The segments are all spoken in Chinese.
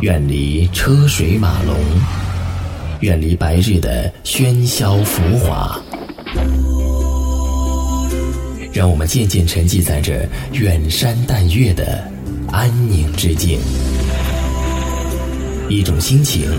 远离车水马龙，远离白日的喧嚣浮华，让我们渐渐沉寂在这远山淡月的安宁之境。一种心情，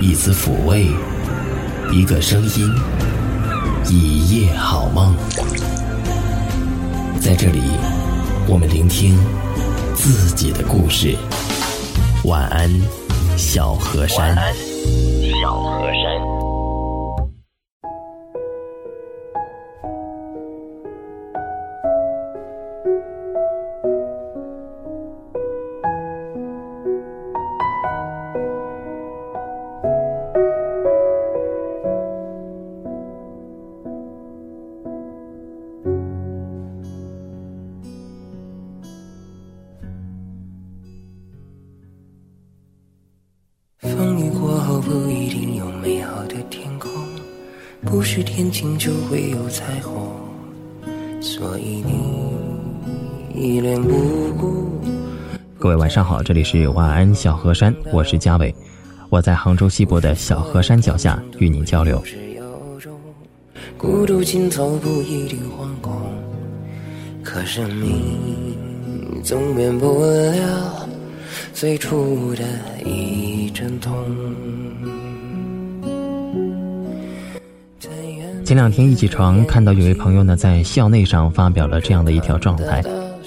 一丝抚慰，一个声音，一夜好梦。在这里，我们聆听自己的故事。晚安，小河山。晚安，小河山。各位晚上好，这里是晚安小河山，我是嘉伟，我在杭州西博的小河山脚下与您交流。孤独尽头不一定惶恐，可生命总免不了最初的一阵痛。前两天一起床，看到有位朋友呢在校内上发表了这样的一条状态，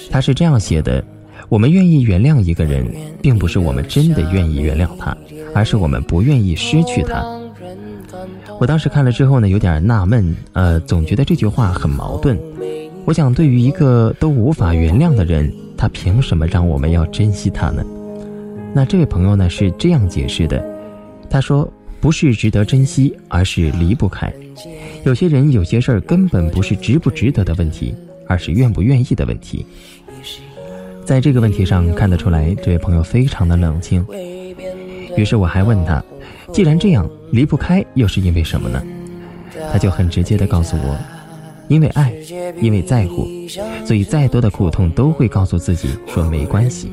他是这样写的：我们愿意原谅一个人，并不是我们真的愿意原谅他，而是我们不愿意失去他。我当时看了之后呢，有点纳闷，呃，总觉得这句话很矛盾。我想，对于一个都无法原谅的人，他凭什么让我们要珍惜他呢？那这位朋友呢是这样解释的，他说：不是值得珍惜，而是离不开。有些人、有些事儿根本不是值不值得的问题，而是愿不愿意的问题。在这个问题上看得出来，这位朋友非常的冷静。于是我还问他：“既然这样，离不开又是因为什么呢？”他就很直接的告诉我：“因为爱，因为在乎，所以再多的苦痛都会告诉自己说没关系。”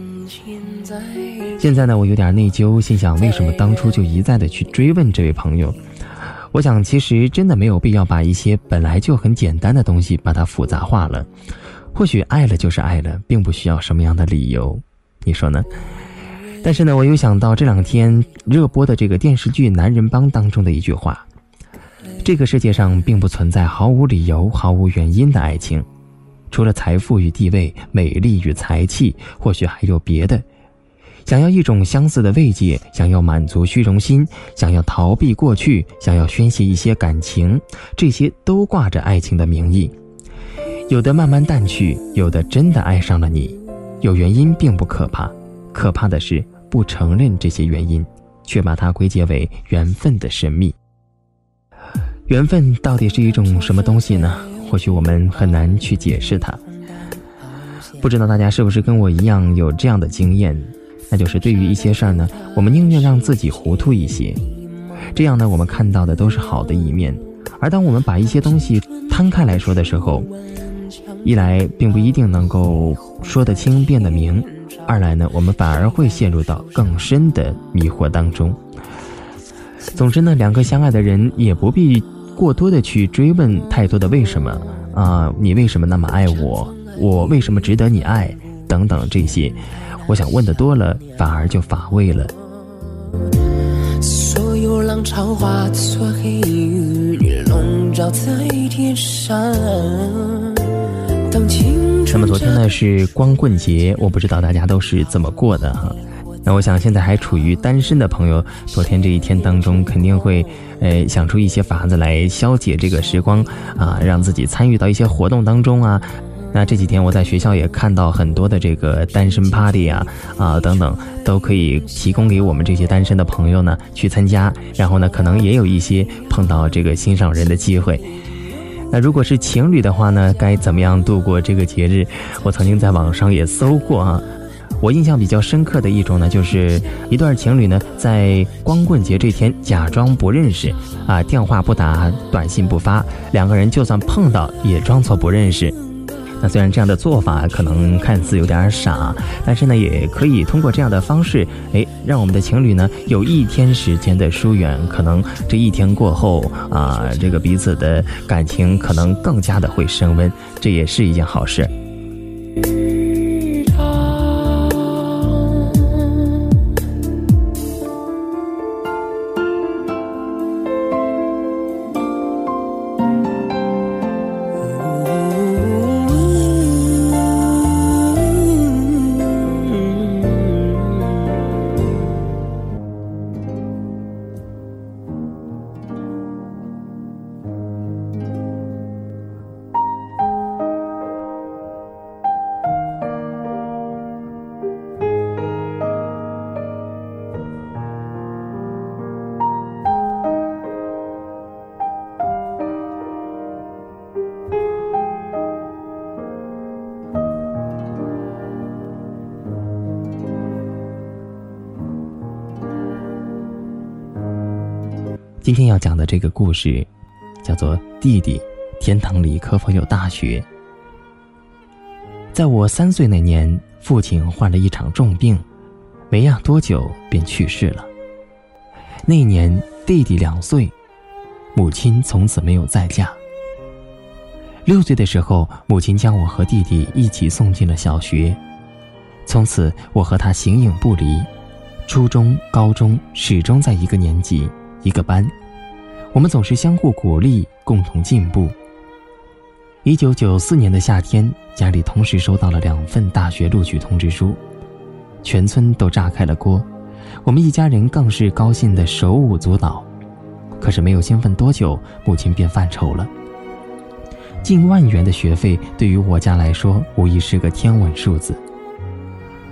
现在呢，我有点内疚，心想为什么当初就一再的去追问这位朋友。我想，其实真的没有必要把一些本来就很简单的东西把它复杂化了。或许爱了就是爱了，并不需要什么样的理由，你说呢？但是呢，我又想到这两天热播的这个电视剧《男人帮》当中的一句话：这个世界上并不存在毫无理由、毫无原因的爱情，除了财富与地位、美丽与才气，或许还有别的。想要一种相似的慰藉，想要满足虚荣心，想要逃避过去，想要宣泄一些感情，这些都挂着爱情的名义。有的慢慢淡去，有的真的爱上了你。有原因并不可怕，可怕的是不承认这些原因，却把它归结为缘分的神秘。缘分到底是一种什么东西呢？或许我们很难去解释它。不知道大家是不是跟我一样有这样的经验？那就是对于一些事儿呢，我们宁愿让自己糊涂一些，这样呢，我们看到的都是好的一面。而当我们把一些东西摊开来说的时候，一来并不一定能够说得清、辨得明；二来呢，我们反而会陷入到更深的迷惑当中。总之呢，两个相爱的人也不必过多的去追问太多的为什么啊，你为什么那么爱我？我为什么值得你爱？等等这些。我想问的多了，反而就乏味了。所有浪潮化作黑云，笼罩在天上。那么昨天呢是光棍节，我不知道大家都是怎么过的哈。那我想现在还处于单身的朋友，昨天这一天当中肯定会，呃，想出一些法子来消解这个时光啊，让自己参与到一些活动当中啊。那这几天我在学校也看到很多的这个单身 party 啊啊等等，都可以提供给我们这些单身的朋友呢去参加，然后呢可能也有一些碰到这个心上人的机会。那如果是情侣的话呢，该怎么样度过这个节日？我曾经在网上也搜过啊，我印象比较深刻的一种呢，就是一对情侣呢在光棍节这天假装不认识啊，电话不打，短信不发，两个人就算碰到也装作不认识。那虽然这样的做法可能看似有点傻，但是呢，也可以通过这样的方式，哎，让我们的情侣呢有一天时间的疏远，可能这一天过后啊，这个彼此的感情可能更加的会升温，这也是一件好事。今天要讲的这个故事，叫做《弟弟，天堂里可否有大雪》。在我三岁那年，父亲患了一场重病，没养多久便去世了。那年弟弟两岁，母亲从此没有再嫁。六岁的时候，母亲将我和弟弟一起送进了小学，从此我和他形影不离，初中、高中始终在一个年级。一个班，我们总是相互鼓励，共同进步。一九九四年的夏天，家里同时收到了两份大学录取通知书，全村都炸开了锅，我们一家人更是高兴的手舞足蹈。可是没有兴奋多久，母亲便犯愁了。近万元的学费对于我家来说，无疑是个天文数字。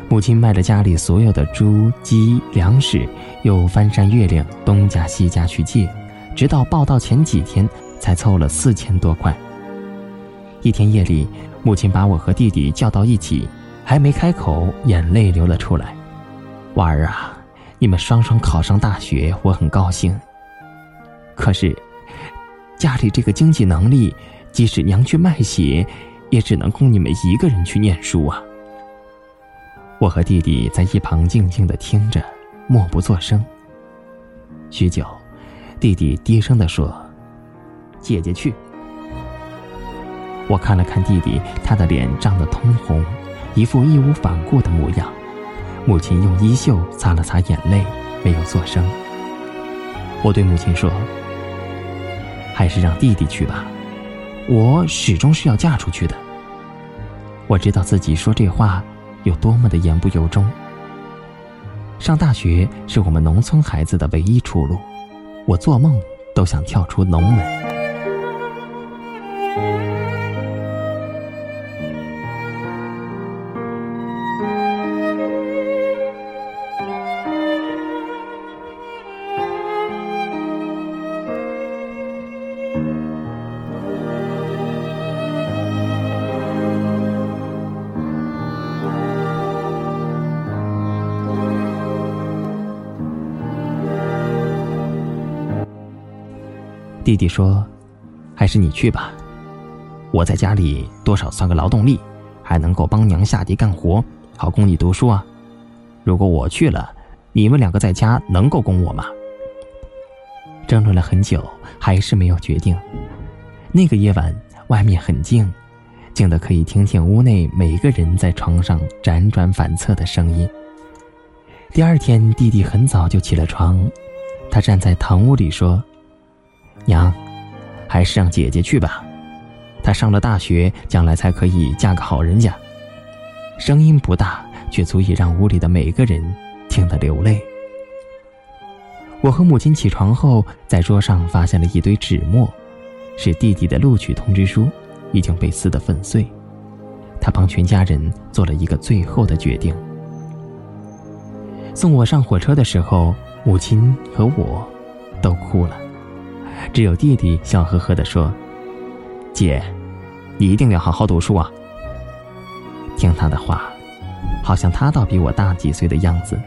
母亲卖了家里所有的猪鸡粮食，又翻山越岭东家西家去借，直到报到前几天才凑了四千多块。一天夜里，母亲把我和弟弟叫到一起，还没开口，眼泪流了出来：“娃儿啊，你们双双考上大学，我很高兴。可是，家里这个经济能力，即使娘去卖血，也只能供你们一个人去念书啊。”我和弟弟在一旁静静的听着，默不作声。许久，弟弟低声的说：“姐姐去。”我看了看弟弟，他的脸涨得通红，一副义无反顾的模样。母亲用衣袖擦了擦眼泪，没有作声。我对母亲说：“还是让弟弟去吧，我始终是要嫁出去的。”我知道自己说这话。有多么的言不由衷。上大学是我们农村孩子的唯一出路，我做梦都想跳出农门。弟弟说：“还是你去吧，我在家里多少算个劳动力，还能够帮娘下地干活，好供你读书啊。如果我去了，你们两个在家能够供我吗？”争论了很久，还是没有决定。那个夜晚，外面很静，静的可以听见屋内每个人在床上辗转反侧的声音。第二天，弟弟很早就起了床，他站在堂屋里说。娘，还是让姐姐去吧。她上了大学，将来才可以嫁个好人家。声音不大，却足以让屋里的每个人听得流泪。我和母亲起床后，在桌上发现了一堆纸墨，是弟弟的录取通知书，已经被撕得粉碎。他帮全家人做了一个最后的决定。送我上火车的时候，母亲和我都哭了。只有弟弟笑呵呵地说：“姐，你一定要好好读书啊。”听他的话，好像他倒比我大几岁的样子。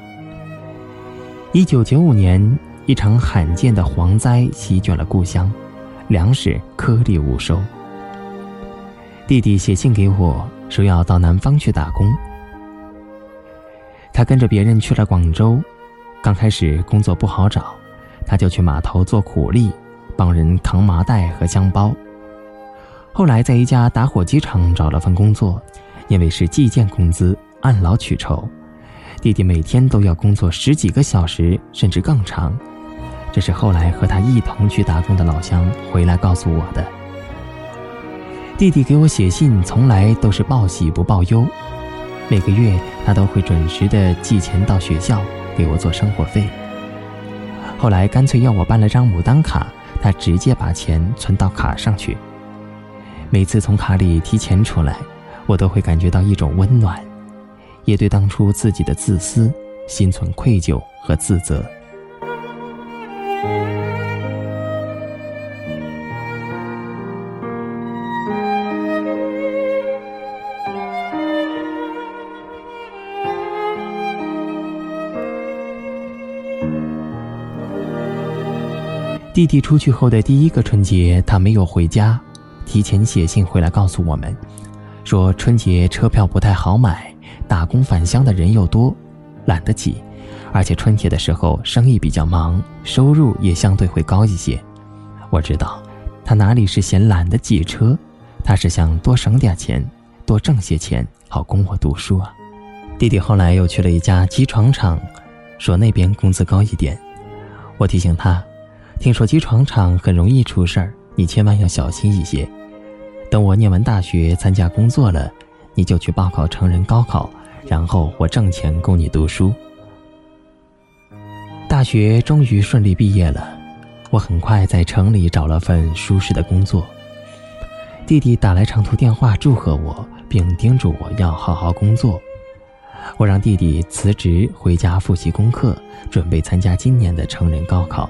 一九九五年，一场罕见的蝗灾席卷了故乡，粮食颗粒无收。弟弟写信给我说要到南方去打工，他跟着别人去了广州，刚开始工作不好找，他就去码头做苦力，帮人扛麻袋和箱包。后来在一家打火机厂找了份工作，因为是计件工资，按劳取酬。弟弟每天都要工作十几个小时，甚至更长。这是后来和他一同去打工的老乡回来告诉我的。弟弟给我写信，从来都是报喜不报忧。每个月他都会准时的寄钱到学校，给我做生活费。后来干脆要我办了张牡丹卡，他直接把钱存到卡上去。每次从卡里提钱出来，我都会感觉到一种温暖，也对当初自己的自私心存愧疚和自责。弟弟出去后的第一个春节，他没有回家，提前写信回来告诉我们，说春节车票不太好买，打工返乡的人又多，懒得挤，而且春节的时候生意比较忙，收入也相对会高一些。我知道，他哪里是嫌懒得挤车，他是想多省点钱，多挣些钱，好供我读书啊。弟弟后来又去了一家机床厂，说那边工资高一点。我提醒他。听说机床厂很容易出事儿，你千万要小心一些。等我念完大学参加工作了，你就去报考成人高考，然后我挣钱供你读书。大学终于顺利毕业了，我很快在城里找了份舒适的工作。弟弟打来长途电话祝贺我，并叮嘱我要好好工作。我让弟弟辞职回家复习功课，准备参加今年的成人高考。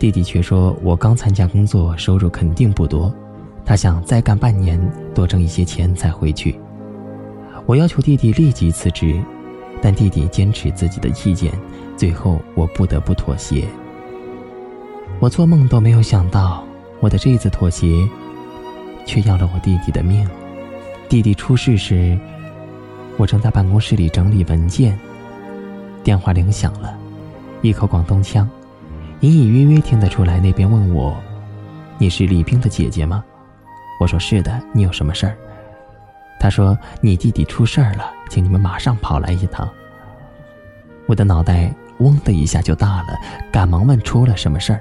弟弟却说：“我刚参加工作，收入肯定不多，他想再干半年，多挣一些钱才回去。”我要求弟弟立即辞职，但弟弟坚持自己的意见，最后我不得不妥协。我做梦都没有想到，我的这次妥协，却要了我弟弟的命。弟弟出事时，我正在办公室里整理文件，电话铃响了，一口广东腔。隐隐约约听得出来，那边问我：“你是李冰的姐姐吗？”我说：“是的。”你有什么事儿？他说：“你弟弟出事儿了，请你们马上跑来一趟。”我的脑袋嗡的一下就大了，赶忙问：“出了什么事儿？”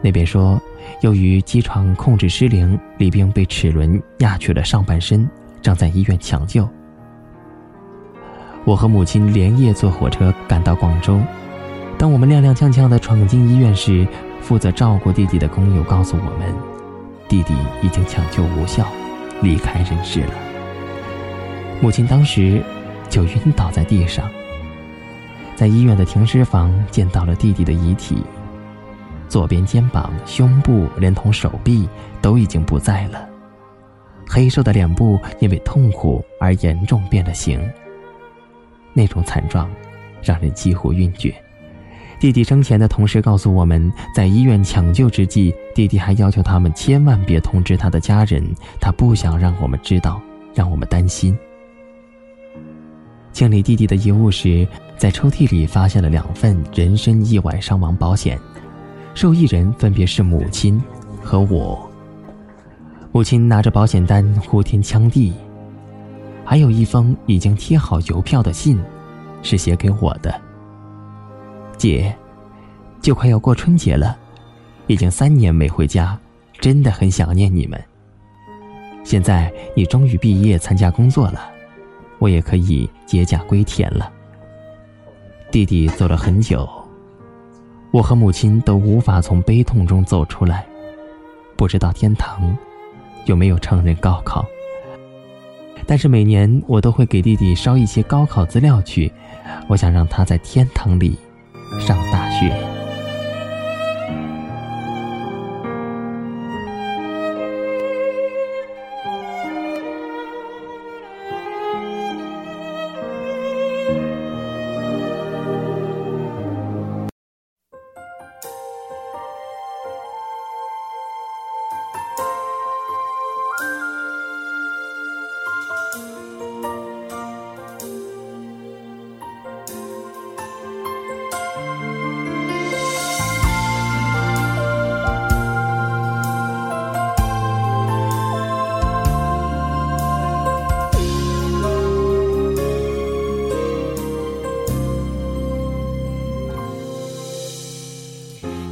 那边说：“由于机床控制失灵，李冰被齿轮压去了上半身，正在医院抢救。”我和母亲连夜坐火车赶到广州。当我们踉踉跄跄地闯进医院时，负责照顾弟弟的工友告诉我们，弟弟已经抢救无效，离开人世了。母亲当时就晕倒在地上。在医院的停尸房见到了弟弟的遗体，左边肩膀、胸部连同手臂都已经不在了，黑瘦的脸部因为痛苦而严重变了形。那种惨状，让人几乎晕厥。弟弟生前的同事告诉我们，在医院抢救之际，弟弟还要求他们千万别通知他的家人，他不想让我们知道，让我们担心。清理弟弟的遗物时，在抽屉里发现了两份人身意外伤亡保险，受益人分别是母亲和我。母亲拿着保险单呼天抢地，还有一封已经贴好邮票的信，是写给我的。姐，就快要过春节了，已经三年没回家，真的很想念你们。现在你终于毕业参加工作了，我也可以解甲归田了。弟弟走了很久，我和母亲都无法从悲痛中走出来，不知道天堂有没有成人高考。但是每年我都会给弟弟捎一些高考资料去，我想让他在天堂里。上大学。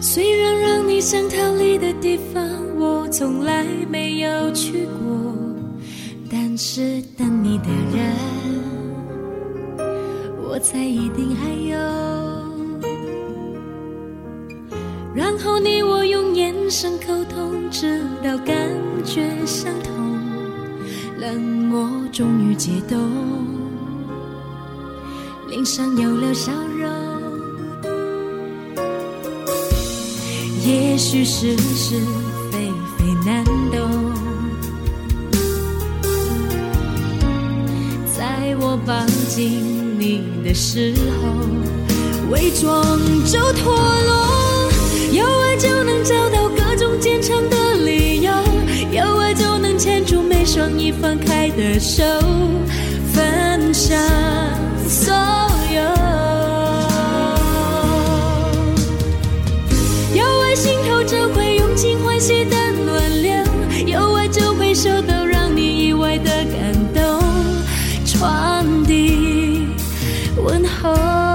虽然让你想逃离的地方，我从来没有去过，但是等你的人，我猜一定还有。然后你我用眼神沟通，直到感觉相同，冷漠终于解冻，脸上有了笑容。也许是是非非难懂，在我抱紧你的时候，伪装就脱落。有爱就能找到各种坚强的理由，有爱就能牵住每双已放开的手，分享就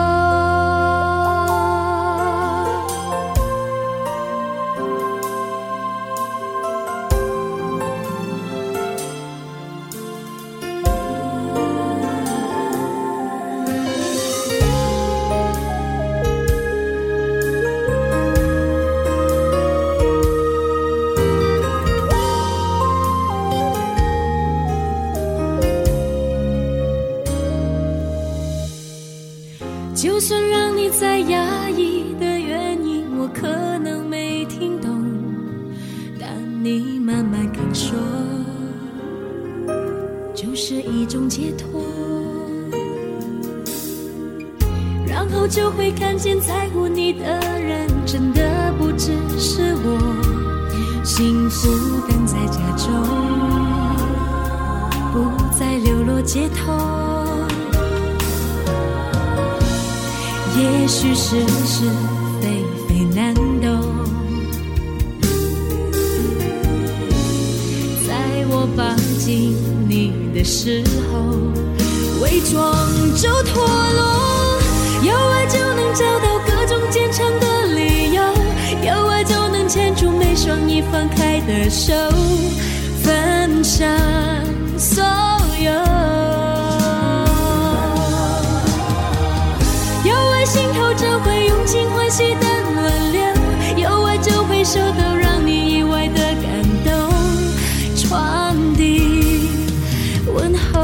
会看见在乎你的人，真的不只是我。幸福等在家中，不再流落街头。也许是是非非难懂，在我抱紧你的时候，伪装就脱落。手，分享所有。有爱心头就会涌进欢喜的暖流，有爱就会收到让你意外的感动，传递问候。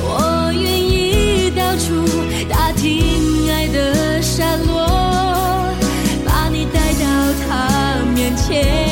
我愿意到处打听天。